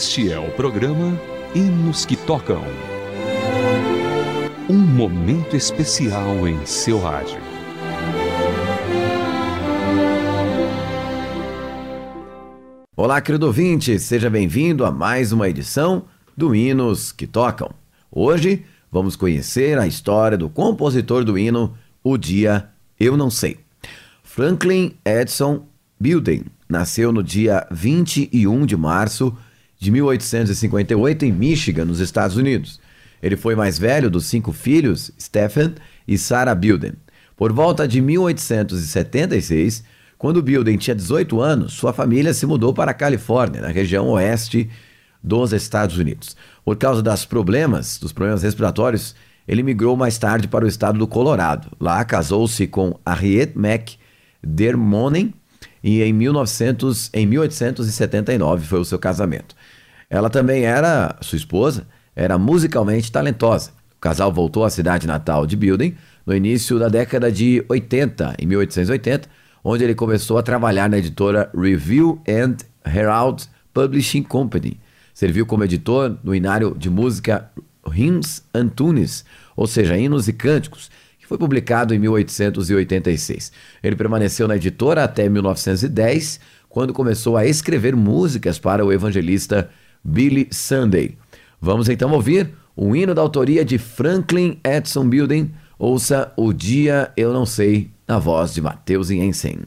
Este é o programa Hinos que Tocam. Um momento especial em seu rádio. Olá, querido ouvinte, seja bem-vindo a mais uma edição do Hinos que Tocam. Hoje vamos conhecer a história do compositor do hino O Dia Eu Não Sei. Franklin Edson Bilden nasceu no dia 21 de março de 1858 em Michigan, nos Estados Unidos. Ele foi mais velho dos cinco filhos, Stephen e Sarah Bilden. Por volta de 1876, quando Bilden tinha 18 anos, sua família se mudou para a Califórnia, na região oeste dos Estados Unidos. Por causa dos problemas, dos problemas respiratórios, ele migrou mais tarde para o estado do Colorado. Lá casou-se com Harriet Mac Dermonen e em, 1900, em 1879 foi o seu casamento. Ela também era, sua esposa, era musicalmente talentosa. O casal voltou à cidade natal de Building no início da década de 80, em 1880, onde ele começou a trabalhar na editora Review and Herald Publishing Company. Serviu como editor no inário de música Hymns and Tunes, ou seja, hinos e cânticos, que foi publicado em 1886. Ele permaneceu na editora até 1910, quando começou a escrever músicas para o evangelista Billy Sunday. Vamos então ouvir um hino da autoria de Franklin Edson Building. Ouça O Dia Eu Não Sei, na voz de Matheus Jensen.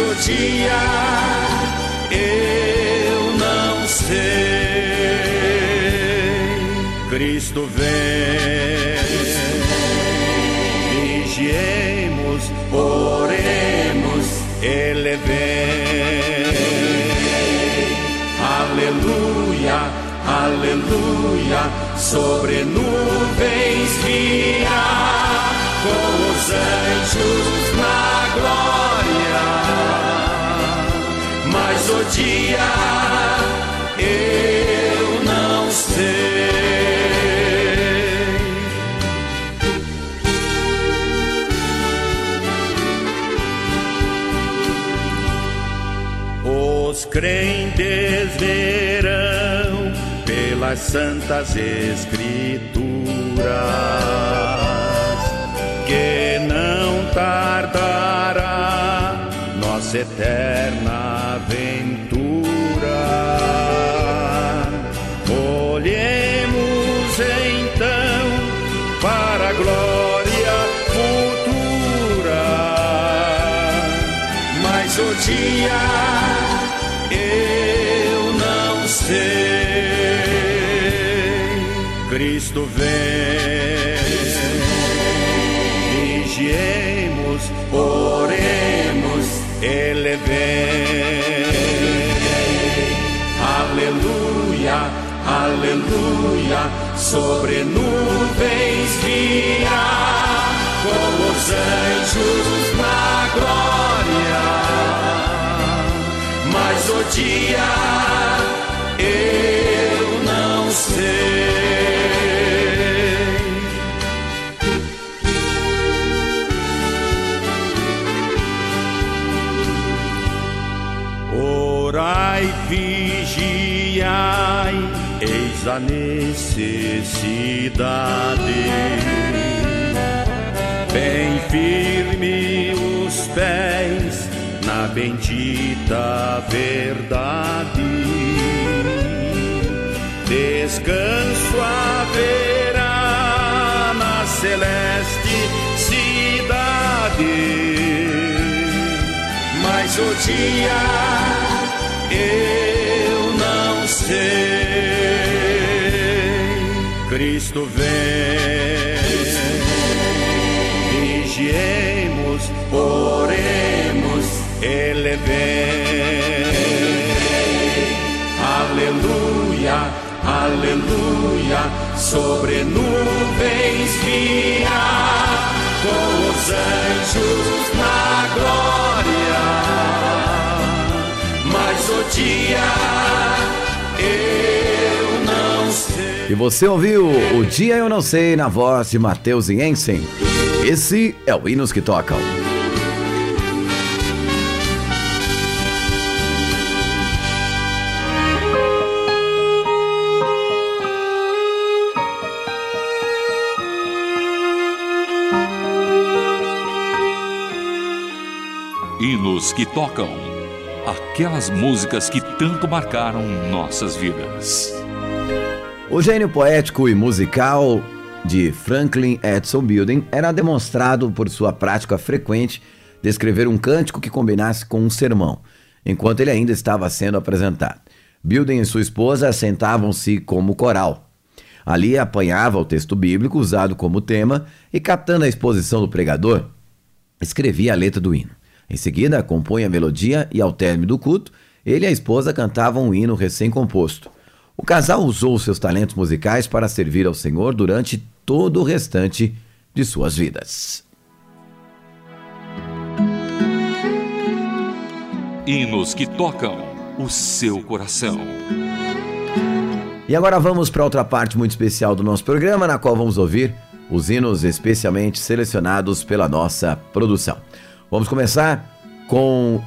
O dia eu não sei. Cristo vem, vigiemos, oremos, Ele vem. Aleluia, aleluia, sobre nuvens virá dia eu não sei. Os crentes verão pelas santas escrituras que não tardará eterna aventura. Olhemos então para a glória futura, mas o dia eu não sei. Cristo vem aleluia, sobre nuvens virá, com os anjos na glória. Mas o dia eu não sei. Orai, eis a necessidade. Bem firme os pés na bendita verdade. Descanso haverá na celeste cidade mas o dia eu não sei. Cristo vem. Vigiemos, oremos, Ele vem. Aleluia, aleluia, sobre nuvens virá com os anjos na glória. Mas o dia E você ouviu O Dia Eu Não Sei na voz de Matheus Jensen. Esse é o Hinos que Tocam. Hinos que tocam. Aquelas músicas que tanto marcaram nossas vidas. O gênio poético e musical de Franklin Edson Building era demonstrado por sua prática frequente de escrever um cântico que combinasse com um sermão, enquanto ele ainda estava sendo apresentado. Building e sua esposa sentavam-se como coral. Ali apanhava o texto bíblico usado como tema e, captando a exposição do pregador, escrevia a letra do hino. Em seguida, compunha a melodia e, ao término do culto, ele e a esposa cantavam um hino recém-composto. O casal usou seus talentos musicais para servir ao Senhor durante todo o restante de suas vidas. Hinos que tocam o seu coração. E agora vamos para outra parte muito especial do nosso programa, na qual vamos ouvir os hinos especialmente selecionados pela nossa produção. Vamos começar com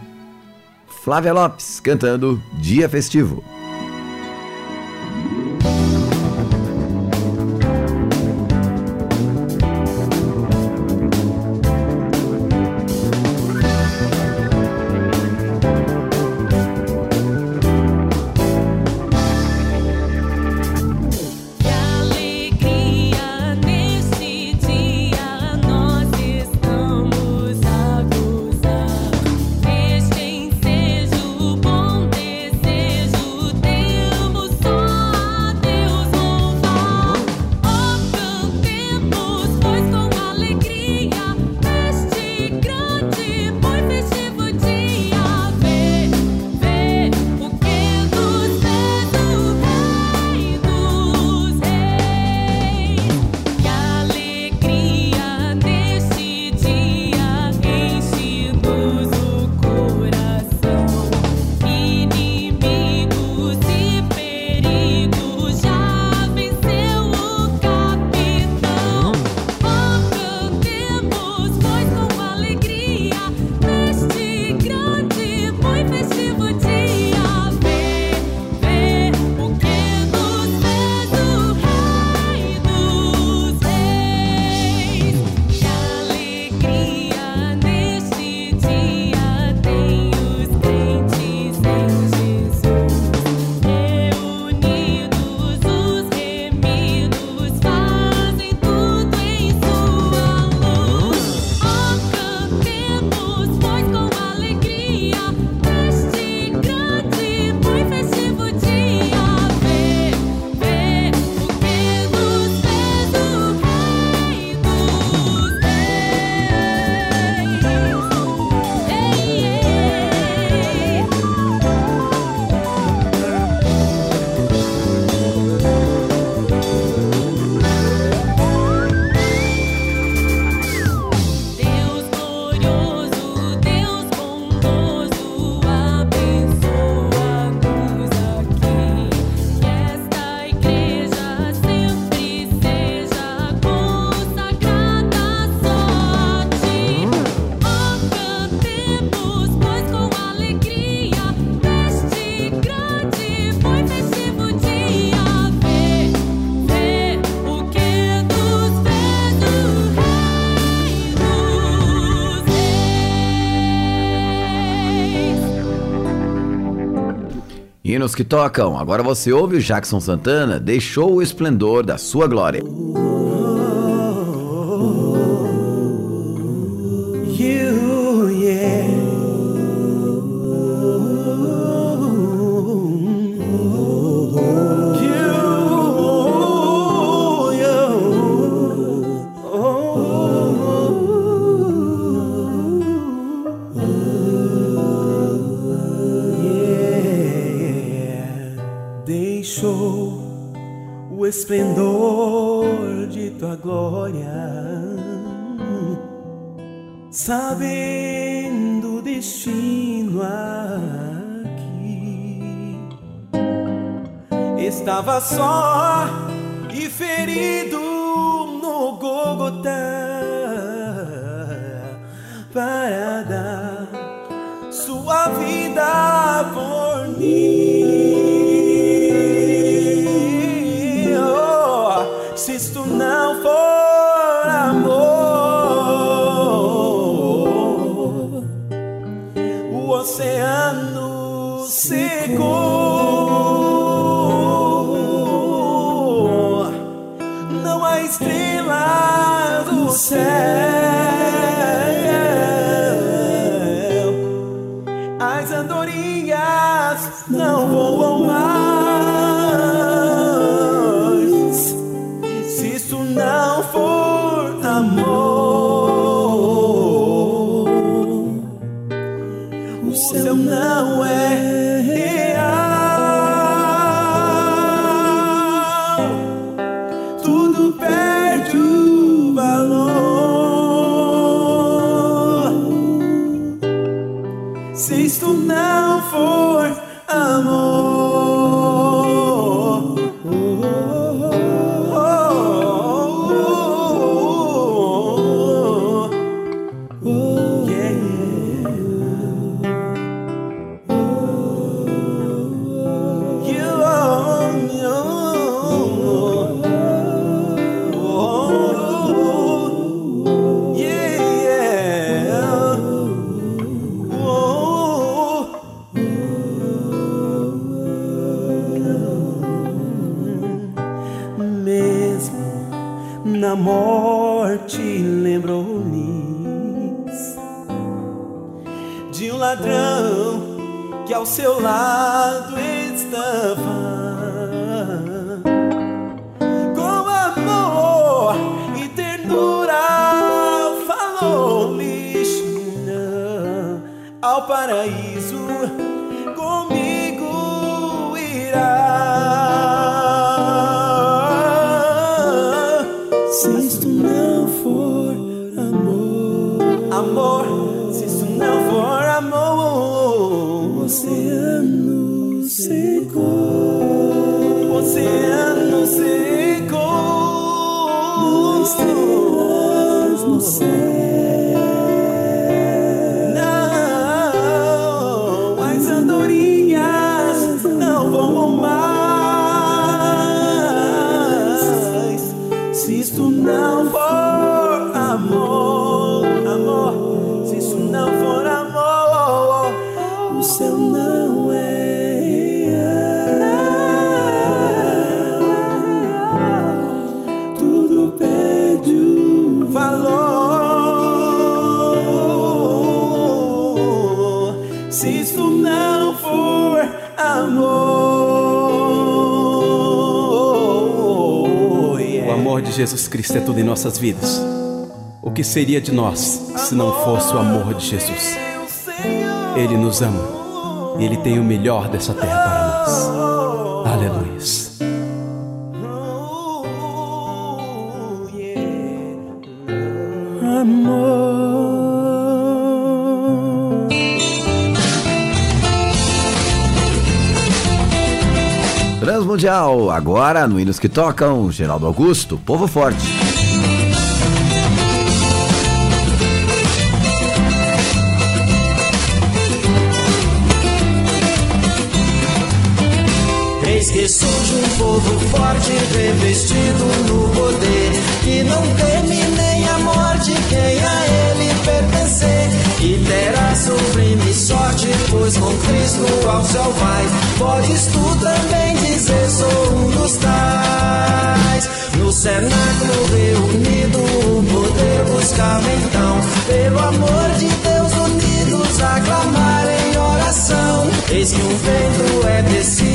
Flávia Lopes cantando Dia Festivo. Hinos que tocam. Agora você ouve o Jackson Santana, deixou o esplendor da sua glória. Destino aqui. Estava só e ferido no Gogotá para dar sua vida por não voam mais. Paraíso comigo irá. Se isto não for amor, amor, se isto não for amor, o oceano secou, o oceano secou, não estrelas no céu. Jesus Cristo é tudo em nossas vidas. O que seria de nós se não fosse o amor de Jesus? Ele nos ama. Ele tem o melhor dessa terra para Transmundial, agora no Hinos que Tocam, Geraldo Augusto, Povo Forte. Eis que surge um povo forte, revestido no poder, que não teme nem a morte quem a ele pertencer. E terá pois com Cristo ao céu vai. Podes tu também dizer, sou um dos tais. No cenáculo reunido, o poder buscava então, pelo amor de Deus unidos, aclamar em oração. Eis que um vento é descido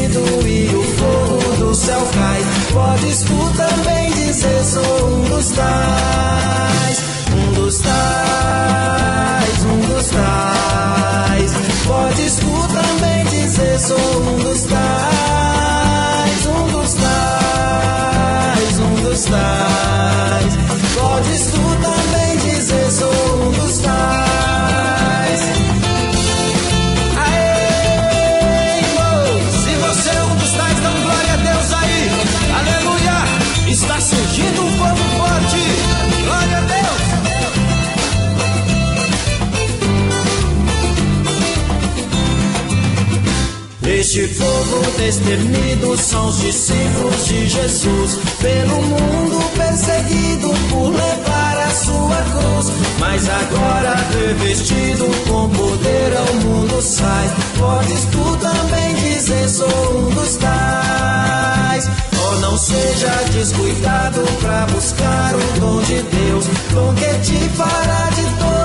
Este povo destemido são os discípulos de Jesus, pelo mundo perseguido por levar a sua cruz. Mas agora revestido com poder ao mundo sai. Podes tu também dizer: sou um dos tais. Oh, não seja descuidado pra buscar o dom de Deus, dom que te fará ditoso,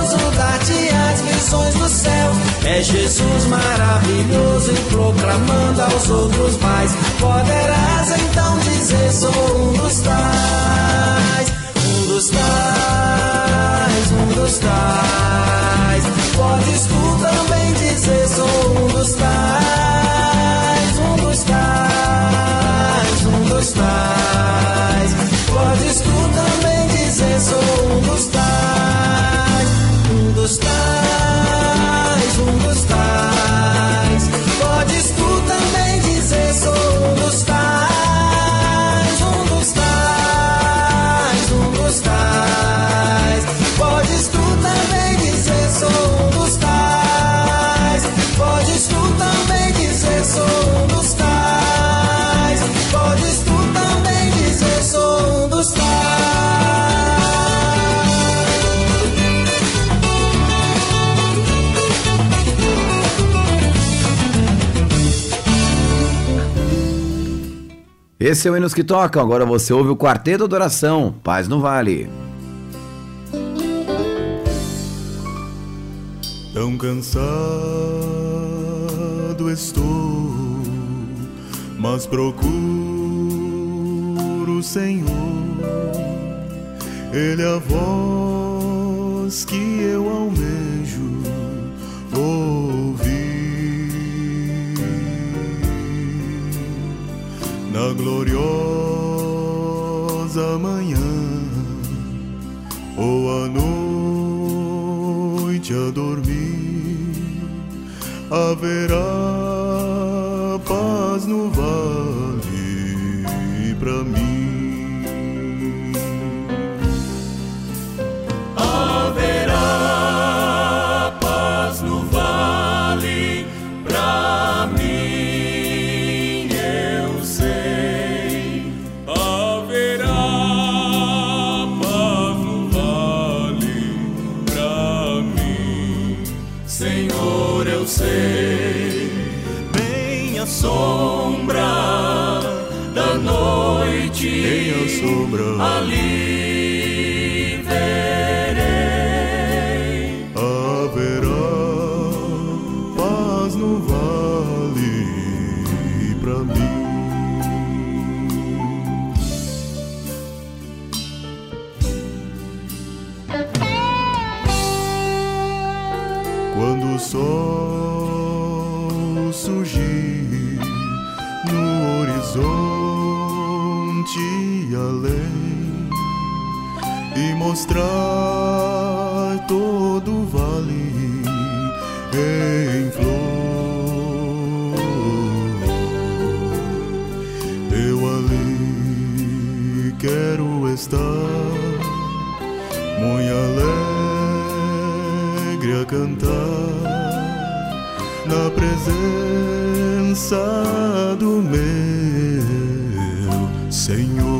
dar-te as visões do céu. É Jesus maravilhoso e proclamando aos outros mais. Poderás então dizer: sou um dos tais, um dos tais, um dos tais. Podes tu também dizer: sou um dos tais, Esse é o Hinos que Tocam. Agora você ouve o Quarteto Adoração. Paz no Vale. Tão cansado estou, mas procuro o Senhor. Ele é a voz que eu almejo ouvir na gloriosa manhã ou à noite a dormir, haverá paz no vale pra mim. Pra mim. Senhor.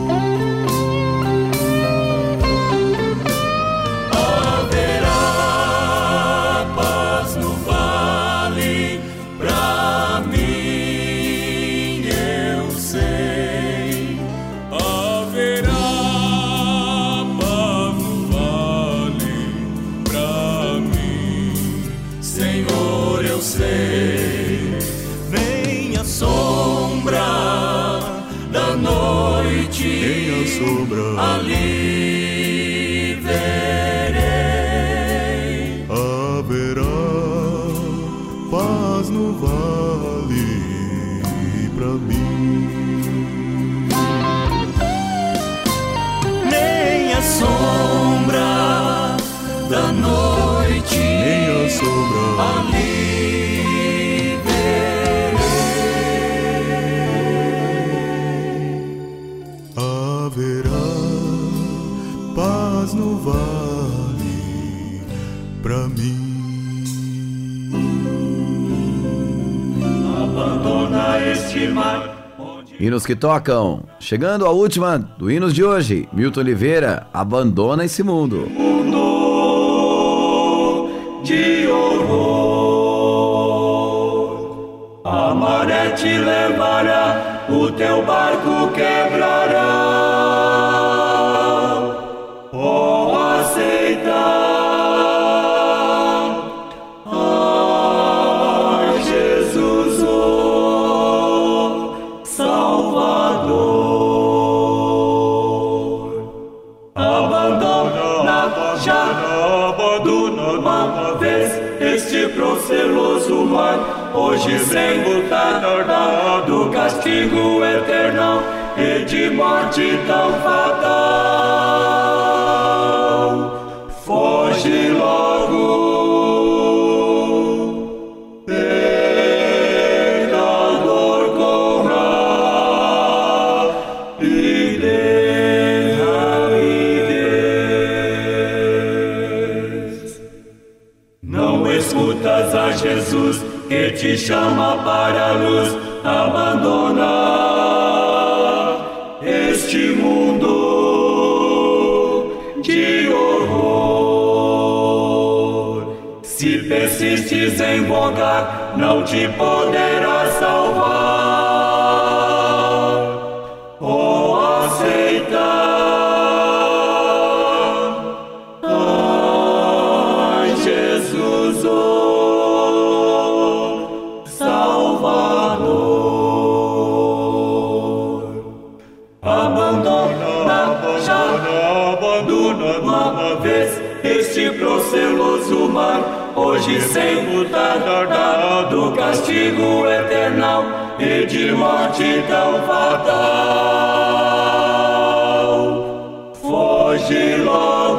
Sombra da noite, nem a sombra. ali Haverá paz no vale pra mim. abandona este mar. Hinos que tocam. Chegando a última do Hinos de hoje. Milton Oliveira, abandona esse mundo. de horror. A maré te levará, o teu barco quebrará. Mar, hoje sem lutar do castigo eterno e de morte tão fatal. Te chama para a luz, abandona este mundo de horror. Se persistes em vogar, não te poderá salvar. Abandona já, abandona uma vez este proceloso mar, hoje sem lutar do castigo eterno e de morte tão fatal. Foge logo,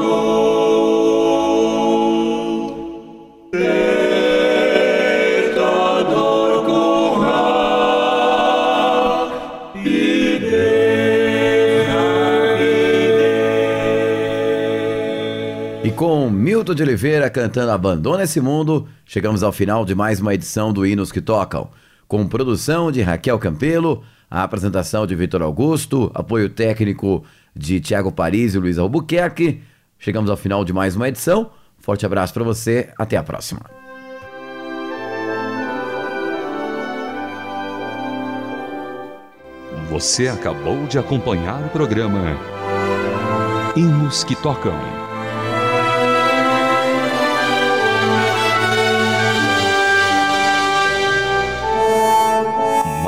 com Milton de Oliveira cantando Abandona esse Mundo, chegamos ao final de mais uma edição do Hinos que Tocam. Com produção de Raquel Campelo, a apresentação de Vitor Augusto, apoio técnico de Tiago Paris e Luiz Albuquerque. Chegamos ao final de mais uma edição. Forte abraço para você, até a próxima. Você acabou de acompanhar o programa Hinos que Tocam.